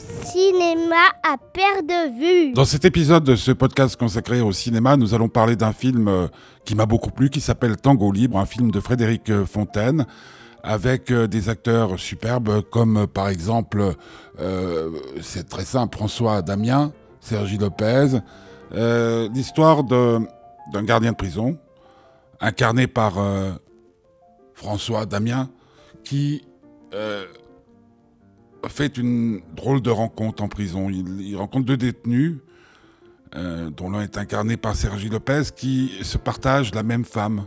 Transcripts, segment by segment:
cinéma à perte de vue. Dans cet épisode de ce podcast consacré au cinéma, nous allons parler d'un film euh, qui m'a beaucoup plu, qui s'appelle Tango Libre, un film de Frédéric euh, Fontaine, avec euh, des acteurs superbes comme par exemple, c'est très simple, François Damien, Sergi Lopez, l'histoire d'un gardien de prison, incarné par François Damien, qui fait une drôle de rencontre en prison. Il, rencontre deux détenus, euh, dont l'un est incarné par Sergi Lopez, qui se partagent la même femme.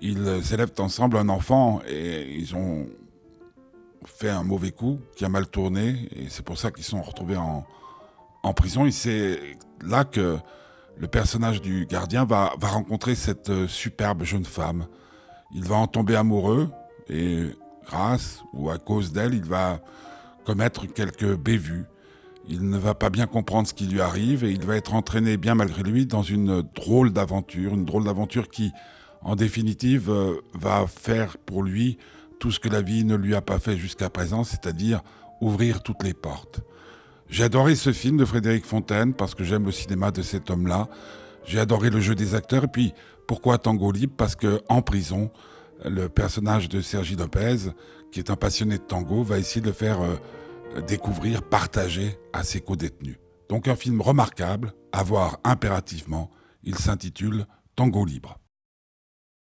Ils élèvent ensemble un enfant et ils ont fait un mauvais coup qui a mal tourné et c'est pour ça qu'ils sont retrouvés en, en prison. Et c'est là que le personnage du gardien va, va rencontrer cette euh, superbe jeune femme. Il va en tomber amoureux et grâce ou à cause d'elle, il va commettre quelques bévues. Il ne va pas bien comprendre ce qui lui arrive et il va être entraîné bien malgré lui dans une drôle d'aventure, une drôle d'aventure qui, en définitive, euh, va faire pour lui tout ce que la vie ne lui a pas fait jusqu'à présent, c'est-à-dire ouvrir toutes les portes. J'ai adoré ce film de Frédéric Fontaine parce que j'aime le cinéma de cet homme-là. J'ai adoré le jeu des acteurs et puis pourquoi Tango Libre? Parce que en prison, le personnage de Sergi Lopez, qui est un passionné de tango, va essayer de le faire euh, découvrir, partager à ses co-détenus. Donc un film remarquable, à voir impérativement. Il s'intitule Tango libre.